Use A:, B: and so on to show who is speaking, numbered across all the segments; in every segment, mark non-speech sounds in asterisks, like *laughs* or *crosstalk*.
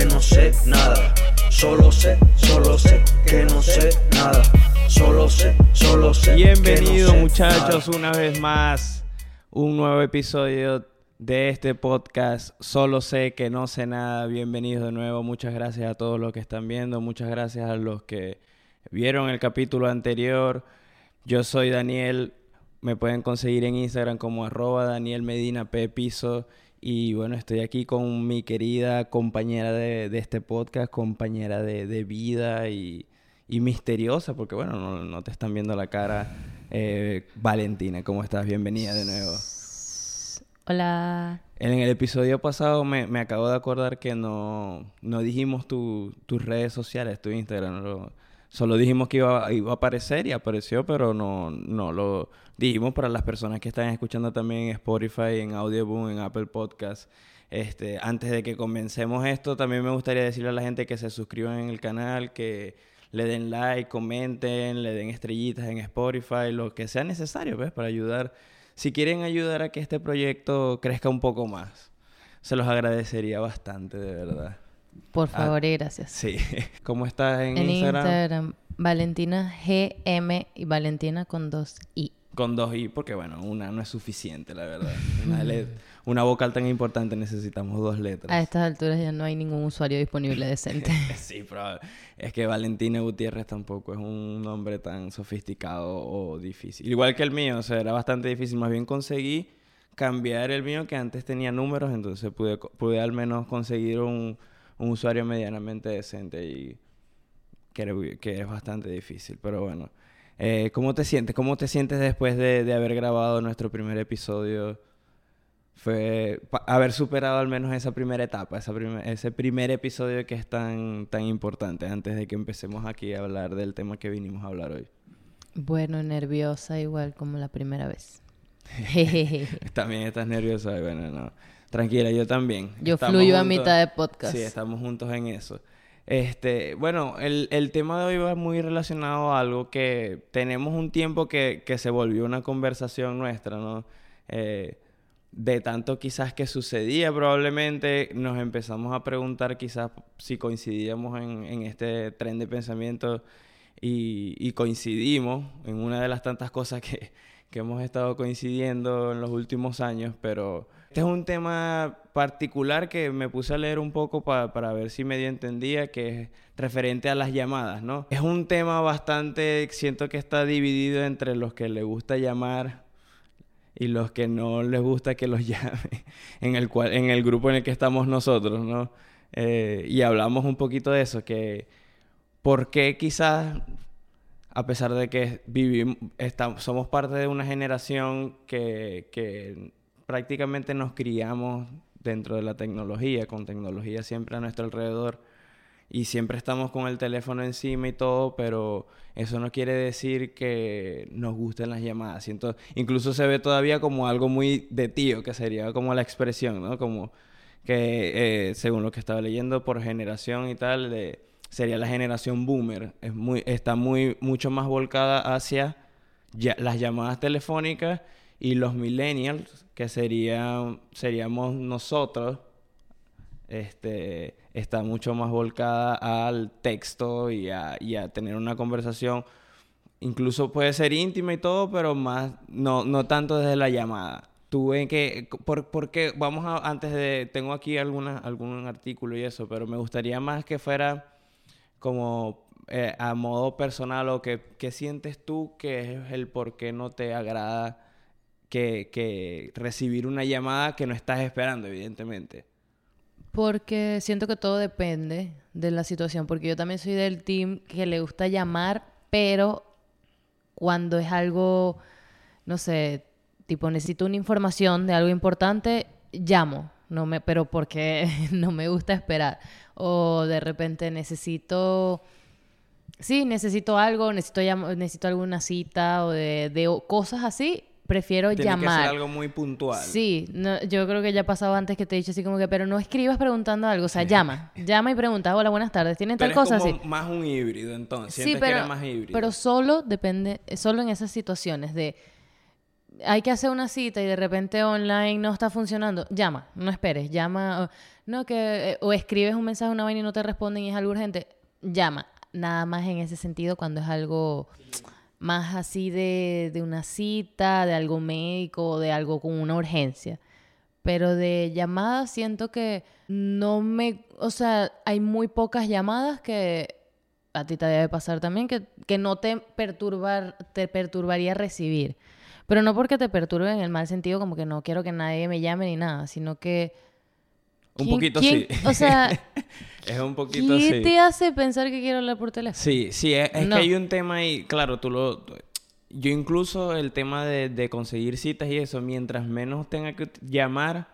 A: que no sé nada. Solo sé, solo sé que no sé nada. Solo sé, solo sé.
B: Bienvenidos
A: no
B: muchachos
A: nada.
B: una vez más. Un nuevo episodio de este podcast. Solo sé que no sé nada. Bienvenidos de nuevo. Muchas gracias a todos los que están viendo. Muchas gracias a los que vieron el capítulo anterior. Yo soy Daniel. Me pueden conseguir en Instagram como arroba Daniel Medina P Piso. Y bueno, estoy aquí con mi querida compañera de, de este podcast, compañera de, de vida y, y misteriosa, porque bueno, no, no te están viendo la cara. Eh, Valentina, ¿cómo estás? Bienvenida de nuevo.
C: Hola.
B: En el episodio pasado me, me acabo de acordar que no, no dijimos tu- tus redes sociales, tu Instagram. lo- solo dijimos que iba, a aparecer y apareció, pero no, no lo dijimos para las personas que están escuchando también en Spotify, en Audioboom, en Apple Podcasts. Este, antes de que comencemos esto, también me gustaría decirle a la gente que se suscriban en el canal, que le den like, comenten, le den estrellitas en Spotify, lo que sea necesario, ¿ves? Para ayudar. Si quieren ayudar a que este proyecto crezca un poco más, se los agradecería bastante, de verdad.
C: Por
B: Ah,
C: favor y gracias.
B: Sí. *laughs* ¿Cómo estás en,
C: En
B: Instagram?
C: Instagram, Valentina GM y Valentina con dos I.
B: Con dos I, porque bueno, una no es suficiente, la verdad. *laughs* Una, una vocal tan importante necesitamos dos letras.
C: A estas alturas ya no hay ningún usuario disponible *laughs* decente.
B: Sí, pero es que Valentina Gutiérrez tampoco es un nombre tan sofisticado o difícil. Igual que el mío, o sea, era bastante difícil. Más bien conseguí cambiar el mío que antes tenía números, entonces pude, pude al menos conseguir un, un usuario medianamente decente y que, que es bastante difícil. Pero bueno, Eh, ¿cómo te sientes? ¿Cómo te sientes después de, de haber grabado nuestro primer episodio? Fue haber superado al menos esa primera etapa, esa ese primer episodio que es tan, tan importante antes de que empecemos aquí a hablar del tema que vinimos a hablar hoy.
C: bueno, nerviosa igual como la primera vez. *laughs*
B: También estás nerviosa, bueno, no. Tranquila, yo también.
C: Yo
B: Estamos
C: fluyo a mitad de podcast.
B: Sí, estamos juntos en eso. Este, bueno, el, el tema de hoy va muy relacionado a algo que tenemos un tiempo que, que se volvió una conversación nuestra, ¿no? Eh, de tanto quizás que sucedía probablemente, nos empezamos a preguntar quizás si coincidíamos en, en este tren de pensamiento y, y coincidimos en una de las tantas cosas que, que hemos estado coincidiendo en los últimos años, pero este es un tema particular que me puse a leer un poco pa- para ver si medio entendía, que es referente a las llamadas, ¿no? Es un tema bastante, siento que está dividido entre los que le gusta llamar y los que no les gusta que los *laughs* llame, en el, cual, en el grupo en el que estamos nosotros, ¿no? Eh, y hablamos un poquito de eso, que por qué quizás, a pesar de que vivimos, somos parte de una generación que, que prácticamente nos criamos dentro de la tecnología, con tecnología siempre a nuestro alrededor, y siempre estamos con el teléfono encima y todo, pero eso no quiere decir que nos gusten las llamadas. Siento, incluso se ve todavía como algo muy de tío, que sería como la expresión, ¿no? Como que, eh, según lo que estaba leyendo, por generación y tal, sería la generación boomer. Es muy, está muy, mucho más volcada hacia las llamadas telefónicas y los millennials, que serían, seríamos nosotros, este, está mucho más volcada al texto y a, tener una conversación. Incluso puede ser íntima y todo, pero más, no, no tanto desde la llamada. Tú que, por, porque vamos a, antes de, tengo aquí alguna, algún artículo y eso, pero me gustaría más que fuera como eh, a modo personal o que, que sientes tú que es el por qué no te agrada que, recibir una llamada que no estás esperando, evidentemente.
C: Porque siento que todo depende de la situación. Porque yo también soy del team que le gusta llamar, pero cuando es algo, no sé, tipo necesito una información de algo importante, llamo. No me, pero porque *laughs* no me gusta esperar. O de repente necesito. Sí, necesito algo, necesito, necesito alguna cita o de, cosas así. Prefiero
B: Tiene
C: llamar.
B: que ser algo muy puntual.
C: Sí, no, yo creo que ya ha pasado antes que te he dicho así como que, pero no escribas preguntando algo, o sea, llama, llama y pregunta, hola, buenas tardes, ¿tienen tal cosa?
B: como
C: Sí.
B: más un híbrido, entonces.
C: Sí,
B: Sientes que
C: pero,
B: eres más híbrido.
C: pero solo depende, solo en esas situaciones de hay que hacer una cita y de repente online no está funcionando, llama, no esperes, llama, o, no que, eh, o escribes un mensaje a una vaina y no te responden y es algo urgente, llama, nada más en ese sentido cuando es algo más así de, de una cita, de algo médico, de algo con una urgencia. Pero de llamadas siento que no me, o sea, hay muy pocas llamadas que a ti te debe pasar también, que, que no te perturbar, te perturbaría recibir. Pero no porque te perturbe en el mal sentido, como que no quiero que nadie me llame ni nada, sino que...
B: Un
C: ¿quién-
B: poquito
C: quién-
B: sí.
C: O sea, *laughs*
B: es un poquito
C: ¿qué
B: así.
C: te hace pensar que quiero hablar por teléfono?
B: Sí, sí, es, es
C: No.
B: que hay un tema ahí, claro, tú lo... Yo incluso el tema de, de conseguir citas y eso, mientras menos tenga que llamar,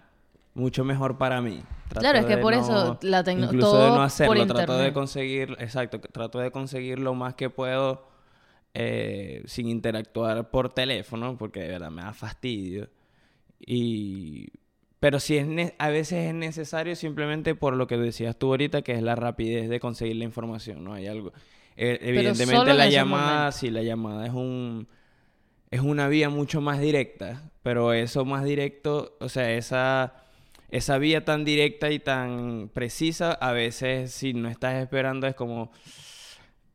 B: mucho mejor para mí. Trato
C: Claro, es que por
B: no-
C: eso la tecno-
B: Incluso de no hacerlo,
C: por
B: trato de conseguir, exacto, trato de conseguir lo más que puedo eh, sin interactuar por teléfono, porque de verdad me da fastidio. Y... Pero sí es ne- a veces es necesario simplemente por lo que decías tú ahorita, que es la rapidez de conseguir la información, ¿no? Hay algo... eh, evidentemente
C: en
B: la llamada,
C: momentos.
B: sí, la llamada es un... Es una vía mucho más directa, pero eso más directo, o sea, esa, esa vía tan directa y tan precisa, a veces si no estás esperando es como...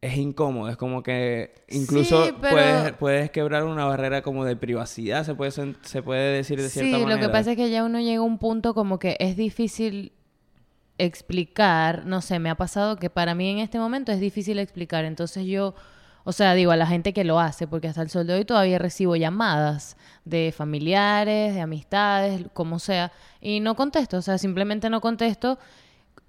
B: Es incómodo, es como que incluso
C: Sí, pero-
B: puedes, puedes quebrar una barrera como de privacidad, se puede, se puede decir de cierta
C: Sí,
B: manera.
C: lo que pasa es que ya uno llega a un punto como que es difícil explicar, no sé, me ha pasado que para mí en este momento es difícil explicar, entonces yo, o sea, digo a la gente que lo hace, porque hasta el sol de hoy todavía recibo llamadas de familiares, de amistades, como sea, y no contesto, o sea, simplemente no contesto.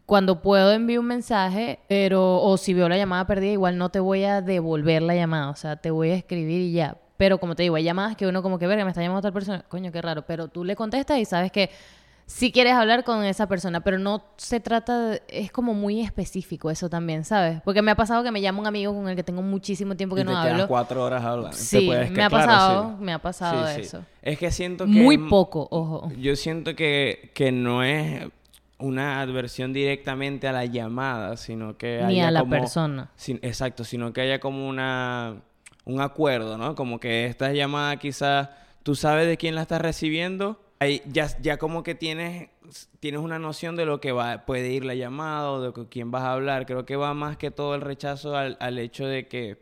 C: Cuando puedo envío un mensaje, pero o si veo la llamada perdida, igual no te voy a devolver la llamada, o sea, te voy a escribir y ya. Pero como te digo, hay llamadas que uno como que, verga, me está llamando tal persona, coño, qué raro, pero tú le contestas y sabes que si quieres hablar con esa persona, pero no se trata, de- es como muy específico eso también, ¿sabes? Porque me ha pasado que me llama un amigo con el que tengo muchísimo tiempo que
B: y
C: no
B: te
C: hablo.
B: cuatro horas hablando.
C: Sí,
B: puedes
C: me ha
B: claro,
C: pasado,
B: sí.
C: me ha pasado
B: Sí, sí.
C: eso.
B: Es que siento que...
C: Muy poco, ojo.
B: Yo siento que, que no es una adversión directamente a la llamada, sino que
C: Ni
B: haya
C: a la
B: como-
C: persona.
B: sin- exacto, sino que haya como una un acuerdo, ¿no? Como que esta llamada quizás tú sabes de quién la estás recibiendo, ahí ya, ya como que tienes tienes una noción de lo que va puede ir la llamada o de con quién vas a hablar. Creo que va más que todo el rechazo al, al hecho de que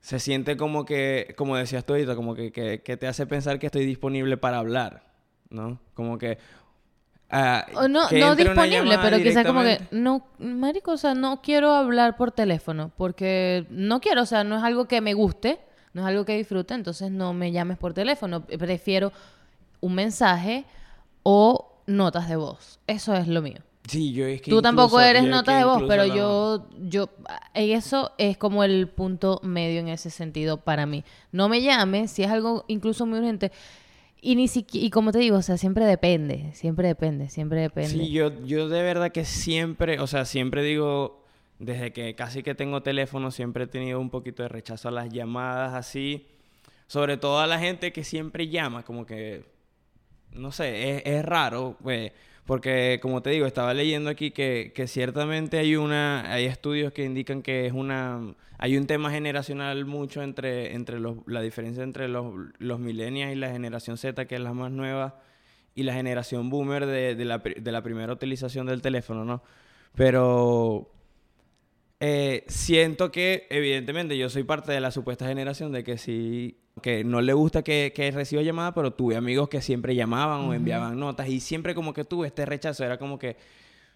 B: se siente como que, como decías tú ahorita, como que, que, que te hace pensar que estoy disponible para hablar, ¿no? Como que...
C: O no, no disponible, pero quizás como que, no, marico, o sea, no quiero hablar por teléfono, porque no quiero, o sea, no es algo que me guste, no es algo que disfrute, entonces no me llames por teléfono, prefiero un mensaje o notas de voz, eso es lo mío.
B: Sí, yo es que
C: Tú tampoco eres notas de voz, pero
B: la-
C: yo, yo, y eso es como el punto medio en ese sentido para mí. No me llames si es algo incluso muy urgente. Y ni siquiera, y como te digo, o sea, siempre depende, siempre depende, siempre depende.
B: Sí, yo, yo de verdad que siempre, o sea, siempre digo, desde que casi que tengo teléfono, siempre he tenido un poquito de rechazo a las llamadas así. Sobre todo a la gente que siempre llama, como que, no sé, es, es raro, pues, porque como te digo, estaba leyendo aquí que, que ciertamente hay una, hay estudios que indican que es una, hay un tema generacional mucho entre, entre los, la diferencia entre los, los millennials y la generación Z, que es la más nueva, y la generación boomer de, de la, de la primera utilización del teléfono, ¿no? Pero eh, siento que, evidentemente, yo soy parte de la supuesta generación de que sí, que no le gusta que, que reciba llamadas, pero tuve amigos que siempre llamaban o enviaban notas. Y siempre como que tuve este rechazo, era como que,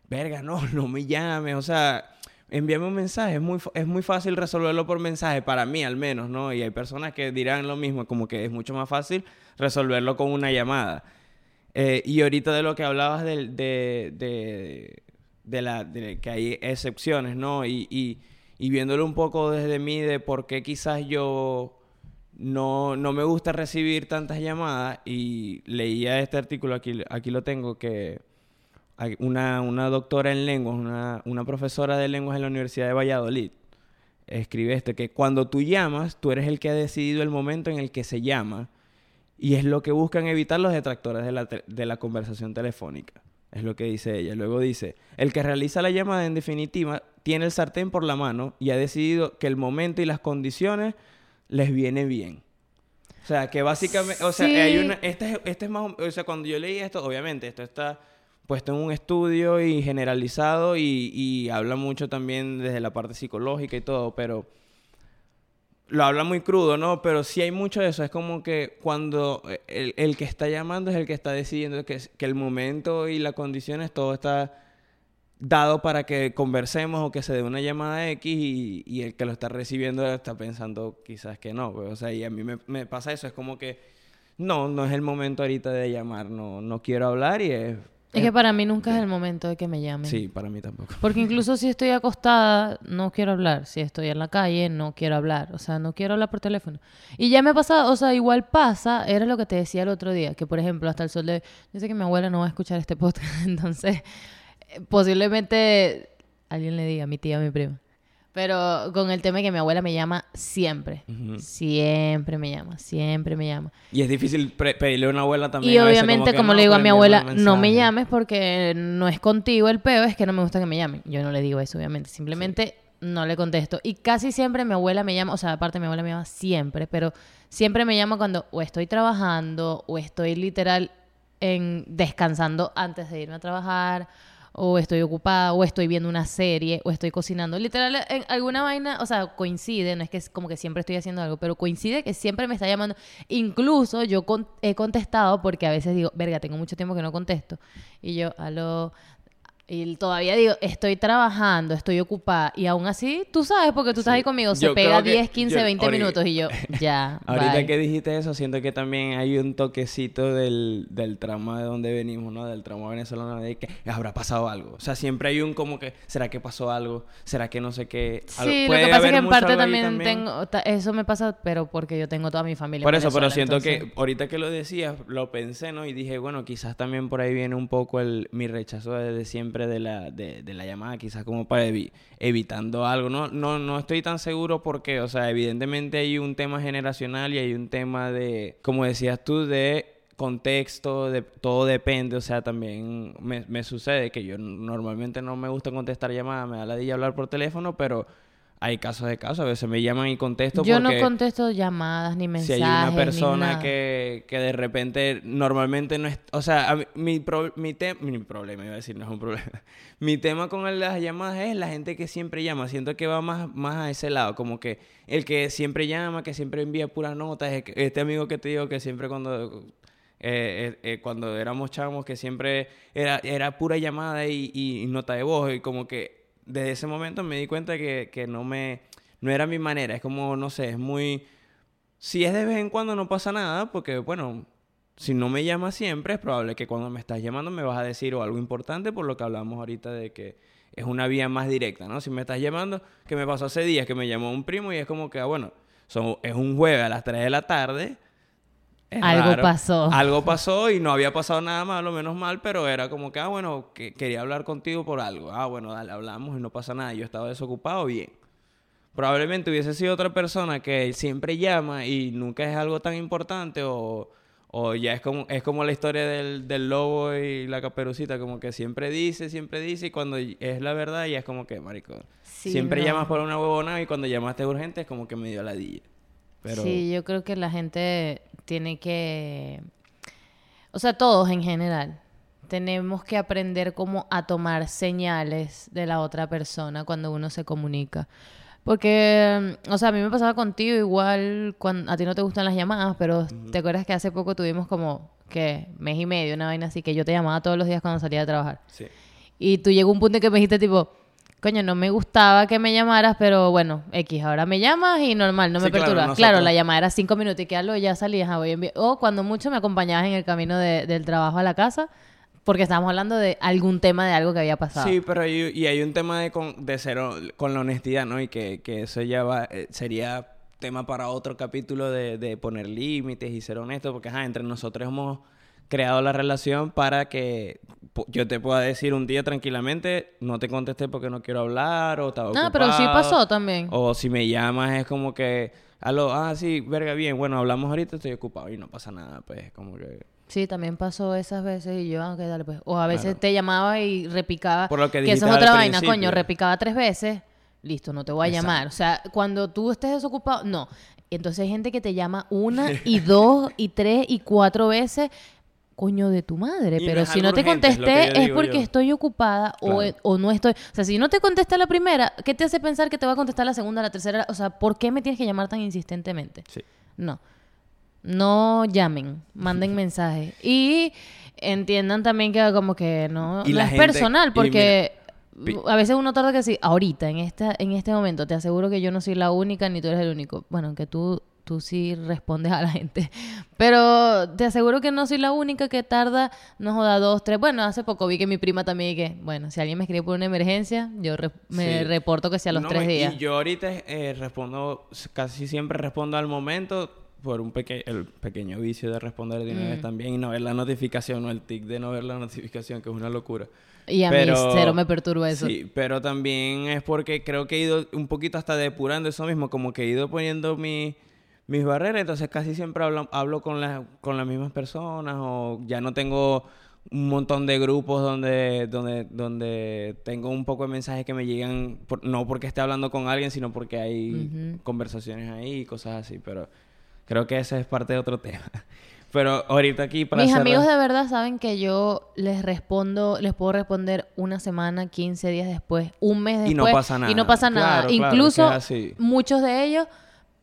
B: verga, no, *laughs* no me llames, o sea, envíame un mensaje, es muy, es muy fácil resolverlo por mensaje, para mí al menos, ¿no? Y hay personas que dirán lo mismo, como que es mucho más fácil resolverlo con una llamada. Eh, y ahorita de lo que hablabas de, de la, de que hay excepciones, ¿no? Y, y, y viéndolo un poco desde mí de por qué quizás yo no, no me gusta recibir tantas llamadas y leía este artículo, aquí, aquí lo tengo, que una, una doctora en lenguas, una, una profesora de lenguas en la Universidad de Valladolid, escribe esto, que cuando tú llamas, tú eres el que ha decidido el momento en el que se llama y es lo que buscan evitar los detractores de la, de la conversación telefónica. Es lo que dice ella. Luego dice, el que realiza la llamada en definitiva tiene el sartén por la mano y ha decidido que el momento y las condiciones les viene bien. O sea, que básicamente, o sea,
C: Sí.
B: hay una, este, es- este es más, o sea, cuando yo leí esto, obviamente, esto está puesto en un estudio y generalizado y, y habla mucho también desde la parte psicológica y todo, pero lo habla muy crudo, ¿no? Pero sí hay mucho de eso, es como que cuando el, el que está llamando es el que está decidiendo que, que el momento y las condiciones, todo está dado para que conversemos o que se dé una llamada X y, el que lo está recibiendo está pensando quizás que no. pues, O sea, y a mí me, me pasa eso, es como que no, no es el momento ahorita de llamar, no, no quiero hablar y es...
C: Es que para mí nunca es el momento de que me llamen.
B: Sí, para mí tampoco.
C: Porque *laughs* incluso si estoy acostada, no quiero hablar. Si estoy en la calle, no quiero hablar. O sea, no quiero hablar por teléfono. Y ya me ha pasado, o sea, igual pasa, era lo que te decía el otro día, que por ejemplo, hasta el sol de... Yo sé que mi abuela no va a escuchar este podcast, *laughs* entonces eh, posiblemente alguien le diga, mi tía, mi prima. Pero con el tema de que mi abuela me llama siempre. Siempre me llama, siempre me llama.
B: Y es difícil pedirle a una abuela también.
C: Y
B: a veces
C: obviamente, como
B: no,
C: le digo a mi abuela, no me llames porque no es contigo el peo, es que no me gusta que me llamen. Yo no le digo eso, obviamente. Simplemente no le contesto. Y casi siempre mi abuela me llama, o sea, aparte mi abuela me llama siempre, pero siempre me llama cuando o estoy trabajando o estoy literal en descansando antes de irme a trabajar o estoy ocupada o estoy viendo una serie o estoy cocinando. Literal, en alguna vaina, o sea, coincide, no es que es como que siempre estoy haciendo algo, pero coincide que siempre me está llamando. Incluso yo con- he contestado porque a veces digo, verga, tengo mucho tiempo que no contesto. Y yo, aló. Y todavía digo, estoy trabajando, estoy ocupada. Y aún así, tú sabes, porque tú estás
B: Sí.
C: ahí conmigo, se
B: Yo
C: pega
B: creo que
C: 10, 15,
B: yo-
C: 20
B: ahorita-
C: minutos. Y yo, *laughs* ya.
B: Ahorita
C: bye.
B: que dijiste eso, siento que también hay un toquecito del, del trama de donde venimos, ¿no? Del trama venezolano de que habrá pasado algo. O sea, siempre hay un como que, ¿será que pasó algo? ¿Será que no sé qué? Algo-
C: Sí, lo que pasa es que en parte también, tengo, eso me pasa, pero porque yo tengo toda mi familia. en
B: Por eso, pero siento
C: entonces-
B: que ahorita que lo decías, lo pensé, ¿no? Y dije, bueno, quizás también por ahí viene un poco el, mi rechazo desde siempre de la, de, de la llamada, quizás como para evi- evitando algo. No, no, no estoy tan seguro porque, o sea, evidentemente hay un tema generacional y hay un tema de, como decías tú, de contexto, de todo depende, o sea, también me, me sucede que yo normalmente no me gusta contestar llamadas, me da la de hablar por teléfono, pero hay casos de casos, a veces me llaman y contesto
C: Yo no contesto llamadas ni
B: si
C: mensajes.
B: hay una persona que, que de repente normalmente no es... O sea, mí- mi, pro- mi, te- mi problema, iba a decir, no es un problema. *laughs* Mi tema con las llamadas es la gente que siempre llama. Siento que va más, más a ese lado, como que el que siempre llama, que siempre envía puras notas, este amigo que te digo que siempre cuando... eh, eh, eh, cuando éramos chamos que siempre era, era pura llamada y, y nota de voz y como que desde ese momento me di cuenta que, que no me no era mi manera es como no sé es muy si es de vez en cuando no pasa nada, porque bueno, si no me llamas siempre, es probable que cuando me estás llamando me vas a decir o algo importante por lo que hablamos ahorita de que es una vía más directa, ¿no? Si me estás llamando, que me pasó hace días que me llamó un primo y es como que, ah, bueno, son, es un jueves a las 3 de la tarde. Es
C: Algo
B: raro.
C: pasó.
B: Algo pasó y no había pasado nada malo, menos mal, pero era como que, ah, bueno, que quería hablar contigo por algo. Ah, bueno, dale, hablamos y no pasa nada. Yo estaba desocupado, bien. Probablemente hubiese sido otra persona que siempre llama y nunca es algo tan importante o, o ya es como, es como la historia del, del lobo y la caperucita, como que siempre dice, siempre dice y cuando es la verdad ya es como que, marico,
C: Sí,
B: siempre
C: no.
B: llamas por una huevona y cuando llamaste urgente es como que me dio ladilla. Pero
C: Sí, yo creo que la gente tiene que... O sea, todos en general. Tenemos que aprender cómo a tomar señales de la otra persona cuando uno se comunica. Porque, o sea, a mí me pasaba contigo igual cuando a ti no te gustan las llamadas, pero te acuerdas que hace poco tuvimos como, ¿qué? Mes y medio, una vaina así, que yo te llamaba todos los días cuando salía de trabajar.
B: sí.
C: Y tú llegó un punto en que me dijiste tipo, coño, no me gustaba que me llamaras, pero bueno, X, ahora me llamas y normal, no me
B: Sí, claro,
C: perturbas.
B: nosotros-
C: Claro, la llamada era cinco minutos y que algo ya salías a a enviar. O cuando mucho me acompañabas en el camino de- del trabajo a la casa, porque estábamos hablando de algún tema de algo que había pasado.
B: Sí, pero hay, y hay un tema de, con, de cero, con la honestidad, ¿no? Y que, que eso ya va, eh, sería tema para otro capítulo de, de poner límites y ser honesto, porque ajá, entre nosotros hemos creado la relación para que yo te pueda decir un día tranquilamente, no te contesté porque no quiero hablar o estaba
C: Ah, pero sí
B: ocupado,
C: pasó también.
B: O si me llamas es como que, aló, ah, sí, verga, bien, bueno, hablamos ahorita, estoy ocupado y no pasa nada, pues, como que...
C: Sí, también pasó esas veces y yo, ah, ok, dale pues. O a veces
B: Claro.
C: te llamaba y repicaba.
B: Por lo que dijiste
C: es
B: al
C: otra vaina,
B: principio.
C: coño, repicaba tres veces, listo, no te voy a
B: Exacto.
C: llamar. O sea, cuando tú estés desocupado, no. Entonces hay gente que te llama una y *laughs* dos y tres y cuatro veces. Coño de tu madre,
B: Y
C: pero si no te
B: urgente,
C: contesté es porque
B: yo.
C: estoy ocupada o,
B: Claro.
C: o no estoy. O sea, si no te contesta la primera, ¿qué te hace pensar que te va a contestar la segunda, la tercera? O sea, ¿por qué me tienes que llamar tan insistentemente?
B: Sí.
C: No. No llamen, manden mensajes. Y entiendan también que como que no,
B: Y
C: no
B: la
C: es
B: gente-
C: personal, porque a veces uno tarda que decir, ahorita, en esta, en este momento, te aseguro que yo no soy la única ni tú eres el único. Bueno, aunque tú, tú sí respondes a la gente. *laughs* Pero te aseguro que no soy la única que tarda, no joda, dos, tres. Bueno, hace poco vi que mi prima también y que, bueno, si alguien me escribe por una emergencia, yo re- me
B: Sí.
C: reporto que sea a los
B: No,
C: tres días.
B: Y yo ahorita eh, respondo, casi siempre respondo al momento por un peque el pequeño vicio de responder de una
C: Mm.
B: vez también y no ver la notificación o el tic de no ver la notificación, que es una locura.
C: Y a
B: Pero-
C: mí cero me perturba eso.
B: Sí, pero también es porque creo que he ido un poquito hasta depurando eso mismo, como que he ido poniendo mi- mis barreras, entonces casi siempre hablo, hablo con, las con las mismas personas o ya no tengo un montón de grupos donde, donde, donde tengo un poco de mensajes que me llegan, por- no porque esté hablando con alguien, sino porque hay conversaciones ahí y cosas así, pero creo que ese es parte de otro tema. *laughs* Pero ahorita aquí para
C: Mis
B: cerrar-
C: amigos de verdad saben que yo les respondo, les puedo responder una semana, 15 días después, un mes después.
B: Y no pasa
C: Y
B: nada.
C: no pasa nada.
B: Claro,
C: Incluso muchos de ellos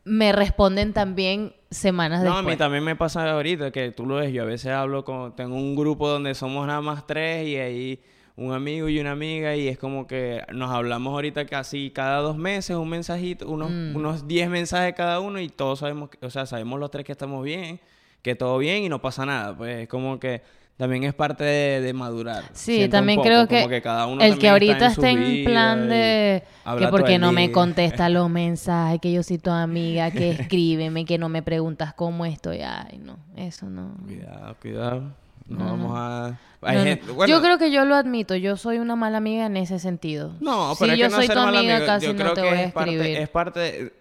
C: me responden también semanas
B: No, a
C: después.
B: mí también me pasa ahorita que tú lo ves. Yo a veces hablo con. Tengo un grupo donde somos nada más tres y ahí un amigo y una amiga y es como que nos hablamos ahorita casi cada dos meses, un mensajito, unos,
C: Mm.
B: unos 10 mensajes cada uno y todos sabemos, o sea, sabemos los tres que estamos bien, que todo bien y no pasa nada. Pues es como que también es parte de, de madurar.
C: Sí,
B: siento
C: también
B: poco,
C: creo que,
B: cada uno
C: el que ahorita
B: está en,
C: en, plan de que porque no me contesta los *laughs* mensajes, que yo soy tu amiga, que *laughs* escríbeme, que no me preguntas cómo estoy. Ay, no, eso no.
B: Cuidado, cuidado. No, vamos a... Hay
C: No,
B: gente- bueno,
C: Yo creo que yo lo admito, yo soy una mala amiga en ese sentido.
B: No,
C: si
B: pero es
C: yo
B: que no
C: soy
B: ser
C: tu amiga,
B: amigo,
C: casi
B: yo
C: no te
B: que
C: voy a
B: parte,
C: escribir.
B: es parte de-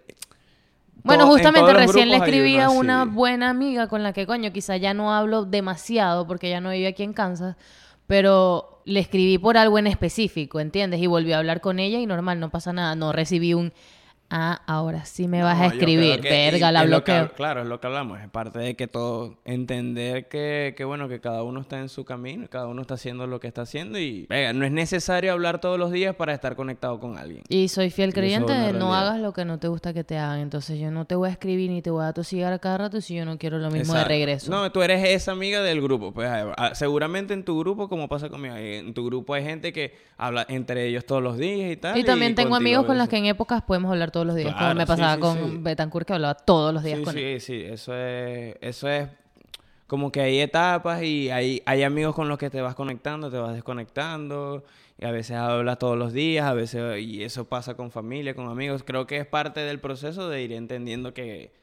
C: Bueno, justamente recién le escribí a una
B: así.
C: buena amiga con la que, coño, quizá ya no hablo demasiado porque ya no vive aquí en Kansas, pero le escribí por algo en específico, ¿entiendes? Y volví a hablar con ella y normal, no pasa nada. No recibí un, ah, ahora sí me vas
B: No,
C: a escribir,
B: que-
C: verga,
B: y
C: la
B: es lo que
C: bloqueo.
B: claro, es lo que hablamos. Es parte de que todo... Entender que, que, bueno, que cada uno está en su camino. Cada uno está haciendo lo que está haciendo. Y, venga, no es necesario hablar todos los días para estar conectado con alguien.
C: Y soy fiel
B: Y
C: creyente de no hagas lo que no te gusta que te hagan. Entonces yo no te voy a escribir ni te voy a tosigar a cada rato si yo no quiero lo mismo de regreso.
B: No, tú eres esa amiga del grupo. Pues seguramente en tu grupo, como pasa conmigo, en tu grupo hay gente que habla entre ellos todos los días y tal.
C: y también tengo amigos con los que en épocas podemos hablar todos los días. como me
B: sí,
C: pasaba
B: sí,
C: con
B: sí.
C: Betancourt que hablaba todos los días
B: Sí,
C: con
B: sí,
C: él.
B: sí, eso es, eso es como que hay etapas y hay, hay amigos con los que te vas conectando, te vas desconectando, y a veces hablas todos los días, a veces, y eso pasa con familia, con amigos. Creo que es parte del proceso de ir entendiendo que,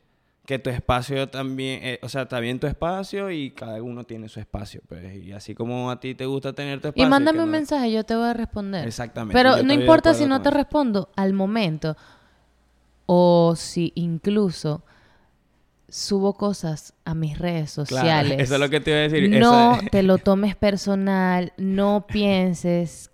B: que tu espacio también, eh, o sea, está bien tu espacio y cada uno tiene su espacio, pues, y así como a ti te gusta tener tu espacio.
C: Y mándame un
B: no-
C: mensaje, yo te voy a responder.
B: Exactamente,
C: Pero no importa si no te respondo al momento o si incluso subo cosas a mis redes
B: Claro,
C: sociales.
B: eso es lo que te iba a decir.
C: No
B: eso *laughs* es-
C: te lo tomes personal, no pienses,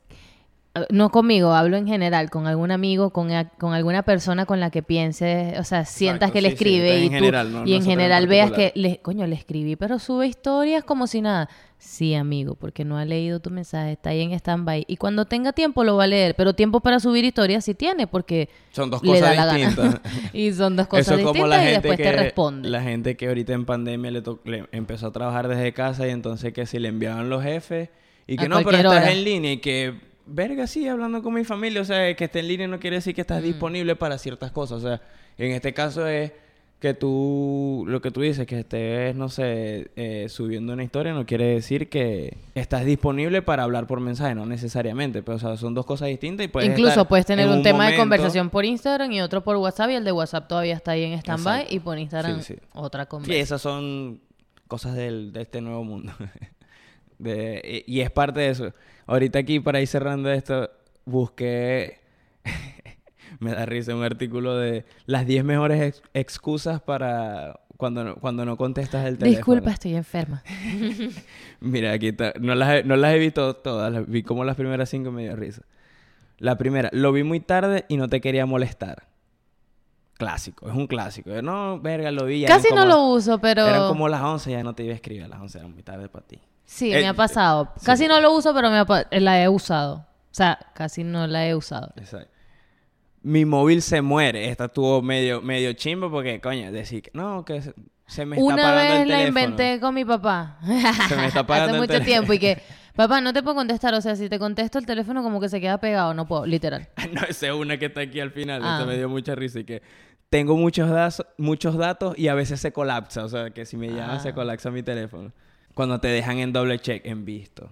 C: no conmigo, hablo en general, con algún amigo, con, a- con alguna persona con la que pienses, o sea, sientas
B: Exacto,
C: que le
B: sí, sí,
C: escribe
B: en
C: y, tú-
B: general, no-
C: y en general veas que, le, coño, le escribí, pero sube historias como si nada. Sí, amigo, porque no ha leído tu mensaje, está ahí en stand-by. Y cuando tenga tiempo lo va a leer, pero tiempo para subir historias sí tiene, porque
B: Son dos
C: le da
B: cosas
C: la gana.
B: distintas. *laughs*
C: y son dos cosas
B: Eso es como
C: distintas
B: la
C: y
B: gente
C: después
B: que,
C: te responde.
B: La gente que ahorita en pandemia le, le empezó a trabajar desde casa y entonces que si le enviaban los jefes y que
C: A
B: no, pero estás
C: hora.
B: en línea y que, verga, sí, hablando con mi familia, o sea, que esté en línea no quiere decir que
C: Mm.
B: estás disponible para ciertas cosas, o sea, en este caso es que tú, lo que tú dices, que estés, no sé, eh, subiendo una historia no quiere decir que estás disponible para hablar por mensaje, no necesariamente, pero o sea, son dos cosas distintas y puedes
C: Incluso
B: estar
C: puedes tener
B: en
C: un, tema de conversación por Instagram y otro por WhatsApp y el de WhatsApp todavía está ahí en stand-by y por Instagram
B: Sí, sí.
C: otra
B: Sí,
C: conversación.
B: esas son cosas del, de este nuevo mundo. *laughs* De- y es parte de eso. Ahorita aquí, para ir cerrando esto, busqué... *laughs* me da risa un artículo de las 10 mejores ex- excusas para cuando no, cuando no contestas el teléfono.
C: Disculpa, estoy enferma. *laughs*
B: Mira, aquí está. No las, he, no las he visto todas. las vi como las primeras cinco me dio risa. La primera, lo vi muy tarde y no te quería molestar. clásico, es un clásico. Yo, no, verga, lo vi. ya
C: Casi no lo uso, pero...
B: Eran como las 11, ya no te iba a escribir a las 11, era muy tarde para ti.
C: Sí,
B: Eh,
C: me ha pasado.
B: sí.
C: Casi no lo uso, pero me ha la he usado. O sea, casi no la he usado.
B: Exacto. Mi móvil se muere. Esta estuvo medio, medio chimbo porque, coño, decir que no, que se, se me está
C: Una vez
B: el
C: la
B: teléfono.
C: inventé con mi papá.
B: Se me está *laughs* apagando
C: Hace
B: el
C: mucho
B: teléfono.
C: tiempo y que, *laughs* papá, no te puedo contestar. O sea, si te contesto el teléfono como que se queda pegado. No puedo, literal. *laughs*
B: No, esa es una que está aquí al final.
C: Ah.
B: Me dio mucha risa y que tengo muchos, das- muchos datos y a veces se colapsa. O sea, que si me llaman
C: Ah.
B: se colapsa mi teléfono. Cuando te dejan en doble check, en visto.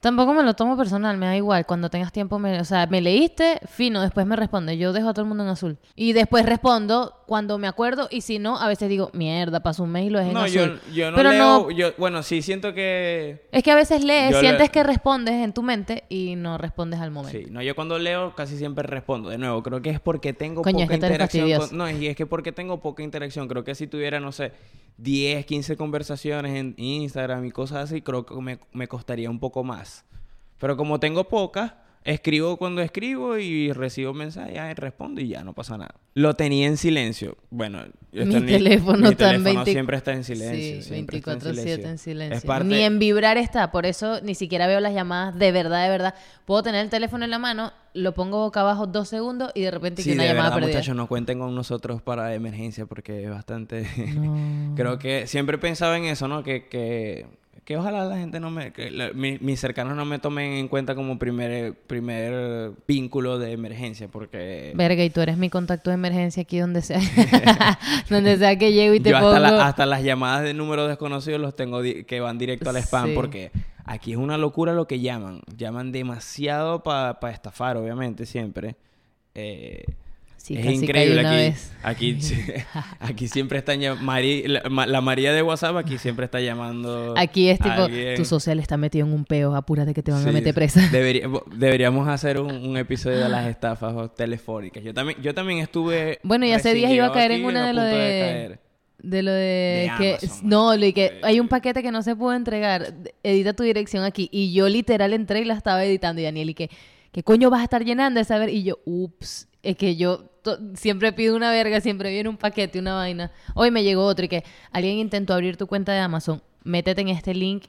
C: Tampoco me lo tomo personal, me da igual. Cuando tengas tiempo, me, o sea, me leíste, fino, después me responde. Yo dejo a todo el mundo en azul. Y después respondo cuando me acuerdo y si no, a veces digo, mierda, pasó un mes y lo dejé
B: No, yo, yo no
C: Pero
B: leo.
C: no,
B: Yo, bueno, sí siento que.
C: es que a veces lees, sientes que respondes en tu mente y no respondes al momento.
B: Sí, no, yo cuando leo casi siempre respondo. De nuevo, creo que es porque tengo
C: Coño, es
B: poca
C: que
B: interacción. con- No, y es que porque tengo poca interacción. Creo que si tuviera, no sé, 10, 15 conversaciones en Instagram y cosas así, creo que me, me costaría un poco más. Pero como tengo pocas, escribo cuando escribo y recibo mensajes y respondo y ya no pasa nada. Lo tenía en silencio. Bueno,
C: Mi teléfono
B: mi
C: está
B: teléfono
C: 20
B: siempre está en silencio.
C: Sí,
B: siempre está
C: 24/7 en silencio.
B: Es parte...
C: Ni en vibrar está, por eso ni siquiera veo las llamadas de verdad, de verdad. Puedo tener el teléfono en la mano, lo pongo boca abajo dos segundos y de repente
B: Sí,
C: que una
B: de
C: llamada
B: verdad,
C: perdida.
B: muchachos, no cuenten con nosotros para emergencia porque es bastante...
C: No. *laughs*
B: Creo que siempre he pensado en eso, ¿no? Que, que, que ojalá la gente no me... Que la- mi- mis cercanos no me tomen en cuenta como primer, primer vínculo de emergencia porque...
C: Verga, y tú eres mi contacto de emergencia aquí donde sea. *laughs* donde sea que llego y te
B: Yo
C: pongo.
B: hasta, la- hasta las llamadas de números desconocidos los tengo que van directo al spam
C: Sí.
B: porque aquí es una locura lo que llaman. Llaman demasiado para estafar, obviamente, siempre. Eh,
C: Sí,
B: es
C: casi
B: increíble
C: una
B: aquí.
C: vez.
B: Aquí, *laughs* siempre están llamando. La, Ma- la María de WhatsApp aquí siempre está llamando.
C: Aquí es tipo, tu social está metido en un peo, apúrate que te van a meter presa. *laughs*
B: Debería- deberíamos hacer un, un episodio de las estafas o telefónicas. Yo también, yo también estuve.
C: Bueno, y hace días iba a caer en una de lo de...
B: caer.
C: De lo de,
B: De
C: que
B: Amazon,
C: no, lo de que hay un paquete que no se pudo entregar. Edita tu dirección aquí y yo literal entré y la estaba editando y Daniel y que ¿qué coño vas a estar llenando de saber? Y yo, ups, es que yo siempre pido una verga, siempre viene un paquete, una vaina. Hoy me llegó otro y que alguien intentó abrir tu cuenta de Amazon, métete en este link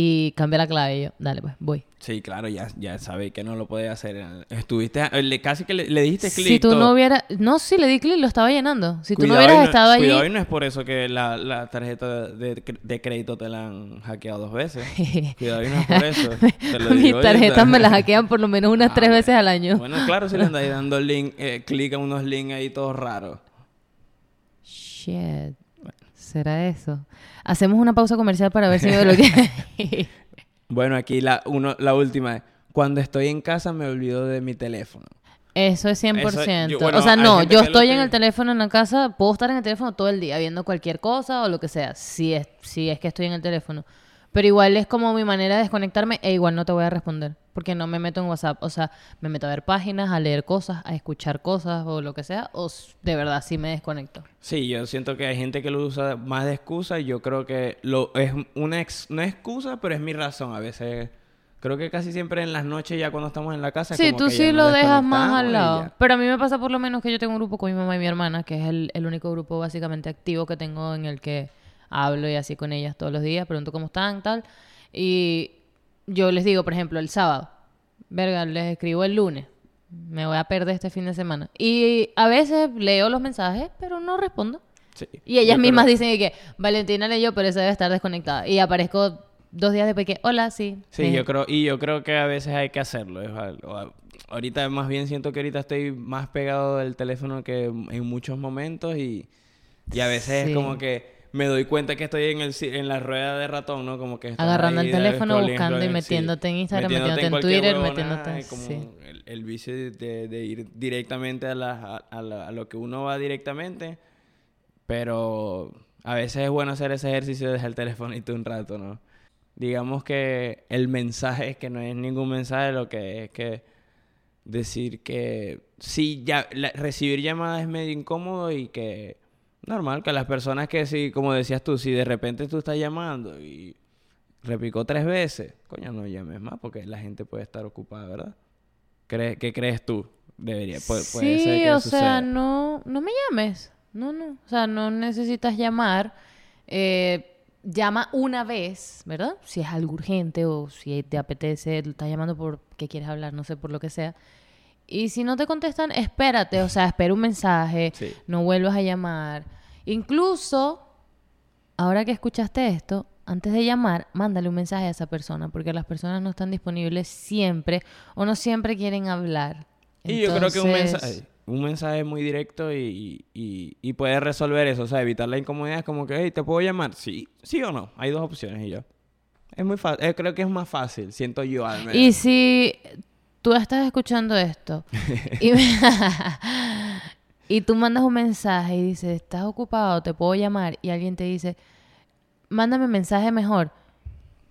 C: y cambia la clave. Y yo, dale pues, voy.
B: Sí, claro, ya, ya sabéis que no lo podía hacer. Estuviste, le- casi que le, le dijiste clic.
C: Si tú
B: todo.
C: no hubieras, no, sí le di clic, lo estaba llenando. Si tú no hubieras
B: no-
C: estado allí,
B: Cuidado y no es por eso que la, la tarjeta de, de crédito te la han hackeado dos veces. *laughs* Cuidado y no es por eso. Te lo *laughs*
C: mis tarjetas me las hackean por lo menos unas
B: Ah,
C: tres veces al año.
B: Bueno, claro, si le andáis *laughs* dando link, eh, clic a unos links ahí todos raros.
C: Shit. ¿Será eso? Hacemos una pausa comercial para ver si veo lo que... *laughs*
B: Bueno, aquí la, uno, la última. Cuando estoy en casa me olvido de mi teléfono.
C: Eso es 100%.
B: Eso- yo- bueno,
C: o sea, no, yo estoy en el teléfono en la casa, puedo estar en el teléfono todo el día viendo cualquier cosa o lo que sea, si es, si es que estoy en el teléfono. Pero igual es como mi manera de desconectarme e igual no te voy a responder, porque no me meto en WhatsApp. O sea, me meto a ver páginas, a leer cosas, a escuchar cosas o lo que sea, o de verdad sí me desconecto.
B: Sí, yo siento que hay gente que lo usa más de excusa y yo creo que lo es una ex, excusa, pero es mi razón. A veces creo que casi siempre en las noches ya cuando estamos en la casa.
C: Sí,
B: como
C: tú
B: que
C: sí lo dejas más al lado. Pero a mí me pasa por lo menos que yo tengo un grupo con mi mamá y mi hermana, que es el, el único grupo básicamente activo que tengo en el que hablo y así con ellas todos los días, pregunto cómo están, tal. Y yo les digo, por ejemplo, el sábado, verga, les escribo el lunes, me voy a perder este fin de semana. Y a veces leo los mensajes, pero no respondo.
B: Sí.
C: Y ellas
B: Yo
C: mismas
B: creo-
C: dicen que Valentina leyó, pero esa debe estar desconectada. Y aparezco dos días después que, hola, sí.
B: Sí, yo creo, y yo creo que a veces hay que hacerlo. o ahorita más bien siento que ahorita estoy más pegado del teléfono que en muchos momentos y, y a veces
C: Sí.
B: es como que me doy cuenta que estoy en el en la rueda de ratón, ¿no? Como que
C: Agarrando
B: ahí,
C: el teléfono, buscando y metiéndote en Instagram,
B: Metiéndote
C: metiéndote en Twitter, metiéndote-
B: como
C: sí.
B: el, el vicio de, de ir directamente a, la- a, a la- a lo que uno va directamente. Pero a veces es bueno hacer ese ejercicio de dejar el telefonito un rato, ¿no? Digamos que el mensaje es que no es ningún mensaje, lo que es que decir que sí, ya la- recibir llamadas es medio incómodo y que normal, que las personas que sí, como decías tú, si de repente tú estás llamando y repicó tres veces, coño, no llames más porque la gente puede estar ocupada, ¿verdad? ¿Cree- ¿Qué crees tú? Debería, puede, puede
C: sí,
B: ser que
C: o sea, no, no me llames. No, no. O sea, no necesitas llamar. Eh, llama una vez, ¿verdad? Si es algo urgente o si te apetece, te estás llamando porque quieres hablar, no sé, por lo que sea. Y si no te contestan, espérate, o sea, espera un mensaje,
B: Sí.
C: no vuelvas a llamar. Incluso, ahora que escuchaste esto, antes de llamar, mándale un mensaje a esa persona, porque las personas no están disponibles siempre o no siempre quieren hablar.
B: Y yo creo que un mensaje, un mensaje muy directo y, y, y puede resolver eso, o sea, evitar la incomodidad. Es como que, hey, ¿te puedo llamar? Sí, sí o no. Hay dos opciones y yo. Es muy fácil, creo que es más fácil, siento yo al menos.
C: Y si tú estás escuchando esto *laughs* y, *laughs* y tú mandas un mensaje y dices, estás ocupado, te puedo llamar, y alguien te dice, mándame un mensaje mejor,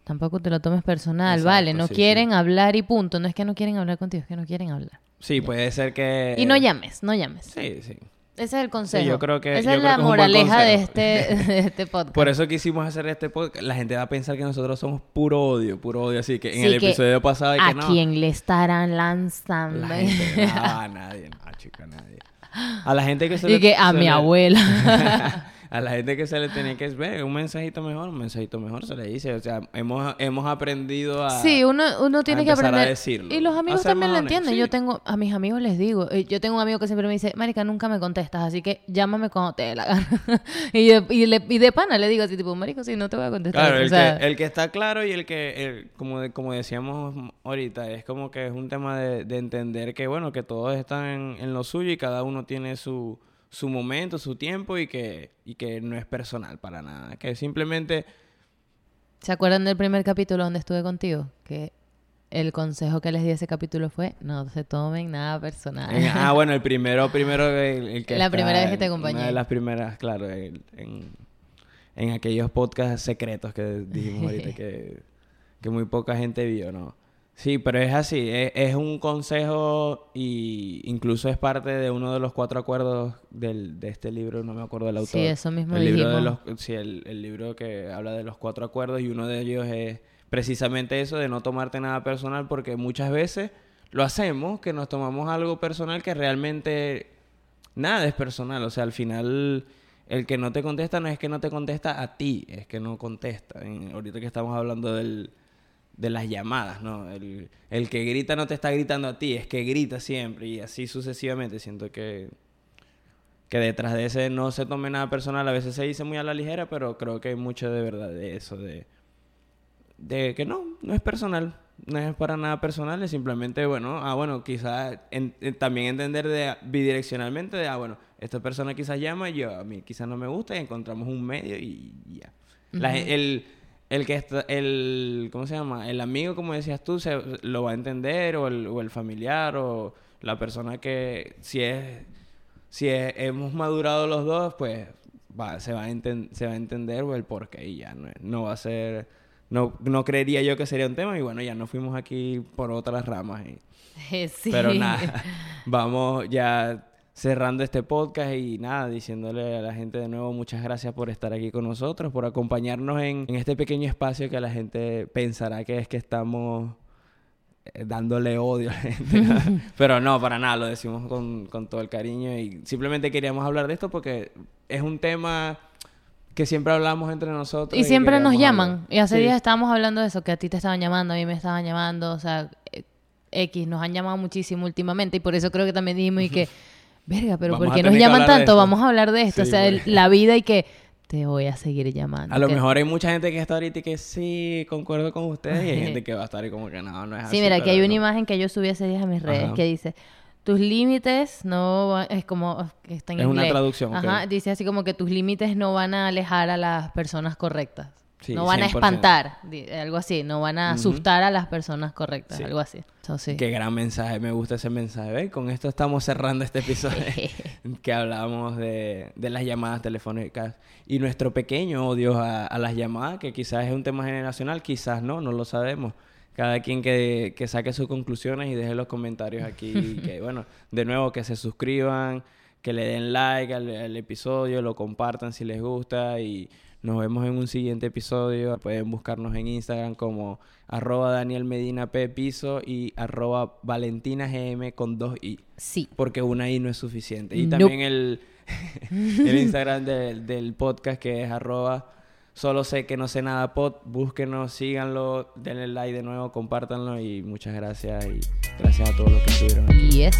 C: tampoco te lo tomes personal,
B: Exacto,
C: ¿vale? No
B: sí,
C: quieren hablar y punto. No es que no quieren hablar contigo, es que no quieren hablar.
B: Sí, puede ser que...
C: Y no llames, no llames.
B: Sí, sí.
C: Ese es el consejo.
B: yo creo que-
C: Esa
B: yo
C: es la
B: es
C: moraleja de este, *laughs* de este podcast.
B: Por eso quisimos hacer este podcast. La gente va a pensar que nosotros somos puro odio, puro odio. Así que en
C: Sí,
B: el
C: que
B: episodio pasado
C: ¿A
B: que no.
C: quién le estarán lanzando?
B: La gente, no, *laughs* a nadie, no, chica, nadie. *gasps* A la gente que se
C: y
B: le-
C: que a
B: se
C: mi
B: le-
C: abuela. *laughs* *laughs*
B: a la gente que se le tenía que ver un mensajito mejor, un mensajito mejor se le dice. O sea, hemos, hemos aprendido a.
C: Sí, uno, uno tiene que
B: empezar a
C: aprender.
B: decirlo.
C: Y los amigos también lo entienden.
B: sí.
C: Yo tengo, a mis amigos les digo, eh, yo tengo un amigo que siempre me dice, Marica, nunca me contestas, así que llámame cuando te dé la gana. *laughs* y, de, y, le- y de pana le digo así, tipo, Marico, sí, no te voy a contestar.
B: Claro,
C: O
B: el,
C: sea,
B: que, el que está claro y el que, el- como, de- como decíamos ahorita, es como que es un tema de, de entender que, bueno, que todos están en, en lo suyo y cada uno tiene su, su momento, su tiempo y que, y que no es personal para nada. Que simplemente,
C: ¿Se acuerdan del primer capítulo donde estuve contigo? Que el consejo que les di a ese capítulo fue, no se tomen nada personal.
B: ah, bueno, el *laughs* primero, primero, el, el que
C: La primera vez que te acompañé.
B: Una de las primeras, claro, en, en, en aquellos podcasts secretos que dijimos ahorita *laughs* que, que muy poca gente vio, ¿no? Sí, pero es así, es, es un consejo y incluso es parte de uno de los cuatro acuerdos del, de este libro, no me acuerdo del autor.
C: Sí, eso mismo
B: el libro de los, Sí, el, el libro que habla de los cuatro acuerdos y uno de ellos es precisamente eso de no tomarte nada personal porque muchas veces lo hacemos, que nos tomamos algo personal que realmente nada es personal, o sea, al final el que no te contesta no es que no te contesta a ti, es que no contesta. En- ahorita que estamos hablando del, de las llamadas, ¿no? El, el que grita no te está gritando a ti, es que grita siempre y así sucesivamente. Siento que, que detrás de ese no se tome nada personal, a veces se dice muy a la ligera, pero creo que hay mucho de verdad de eso, de, de que no, no es personal, no es para nada personal, es simplemente, bueno, ah, bueno, quizás en- en- también entender de bidireccionalmente de, ah, bueno, esta persona quizás llama y yo, a mí quizás no me gusta y encontramos un medio y ya. La el, el que está, el, ¿cómo se llama? El amigo, como decías tú, se, lo va a entender, o el, o el familiar, o la persona que, si es, si es- hemos madurado los dos, pues va, se, va a enten- se va a entender el porqué y ya, no, no va a ser, no, no creería yo que sería un tema y bueno, ya nos fuimos aquí por otras ramas. y- *laughs*
C: sí.
B: pero nada, vamos ya cerrando este podcast y nada, diciéndole a la gente de nuevo muchas gracias por estar aquí con nosotros, por acompañarnos en, en este pequeño espacio que la gente pensará que es que estamos eh, dándole odio a la gente. *laughs* Pero no, para nada, lo decimos con, con todo el cariño y simplemente queríamos hablar de esto porque es un tema que siempre hablamos entre nosotros.
C: Y siempre nos llaman.
B: hablar.
C: Y hace
B: Sí.
C: días estábamos hablando de eso, que a ti te estaban llamando, a mí me estaban llamando, o sea, eh, X, nos han llamado muchísimo últimamente y por eso creo que también dijimos y que, *laughs* verga, pero
B: Vamos
C: ¿por qué nos llaman
B: de
C: tanto? Vamos a hablar de esto,
B: Sí,
C: o sea,
B: porque-
C: la vida y que te voy a seguir llamando.
B: A lo
C: que-
B: mejor hay mucha gente que está ahorita y que sí, concuerdo con ustedes y hay gente que va a estar ahí como que no, no es *laughs* así.
C: Sí, mira, aquí hay una imagen que yo subí hace días a mis redes
B: Ajá.
C: que dice, tus límites no van- es como que está en
B: Es una
C: inglés.
B: traducción, ok.
C: Ajá, dice así como que tus límites no van a alejar a las personas correctas.
B: Sí,
C: no van a
B: 100%.
C: espantar, algo así, no van a asustar a las personas correctas,
B: Sí.
C: algo así. So, sí.
B: Qué gran mensaje, me gusta ese mensaje. ¿Ve? Con esto estamos cerrando este episodio *laughs* *laughs* que hablábamos de, de las llamadas telefónicas y nuestro pequeño odio a, a las llamadas, que quizás es un tema generacional, quizás no, no lo sabemos. Cada quien que, que saque sus conclusiones y deje los comentarios aquí. *laughs* que bueno, de nuevo que se suscriban, que le den like al, al episodio, lo compartan si les gusta y Nos vemos en un siguiente episodio. Pueden buscarnos en Instagram como arroba Daniel Medina P piso y arroba Valentina GM con dos I.
C: Sí.
B: Porque una I no es suficiente. Y también el, *laughs* el *laughs* Instagram del, del podcast que es arroba solo sé que no sé nada pod. Búsquenos, síganlo, denle like de nuevo, compártanlo y muchas gracias y gracias a todos los que estuvieron aquí.
C: Yes.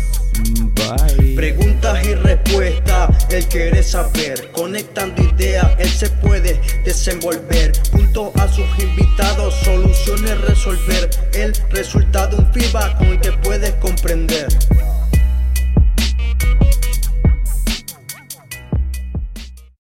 B: Bye.
A: Preguntas y respuestas, él quiere saber. Conectando ideas, él se puede desenvolver. Junto a sus invitados, soluciones resolver. El resultado, un feedback con el que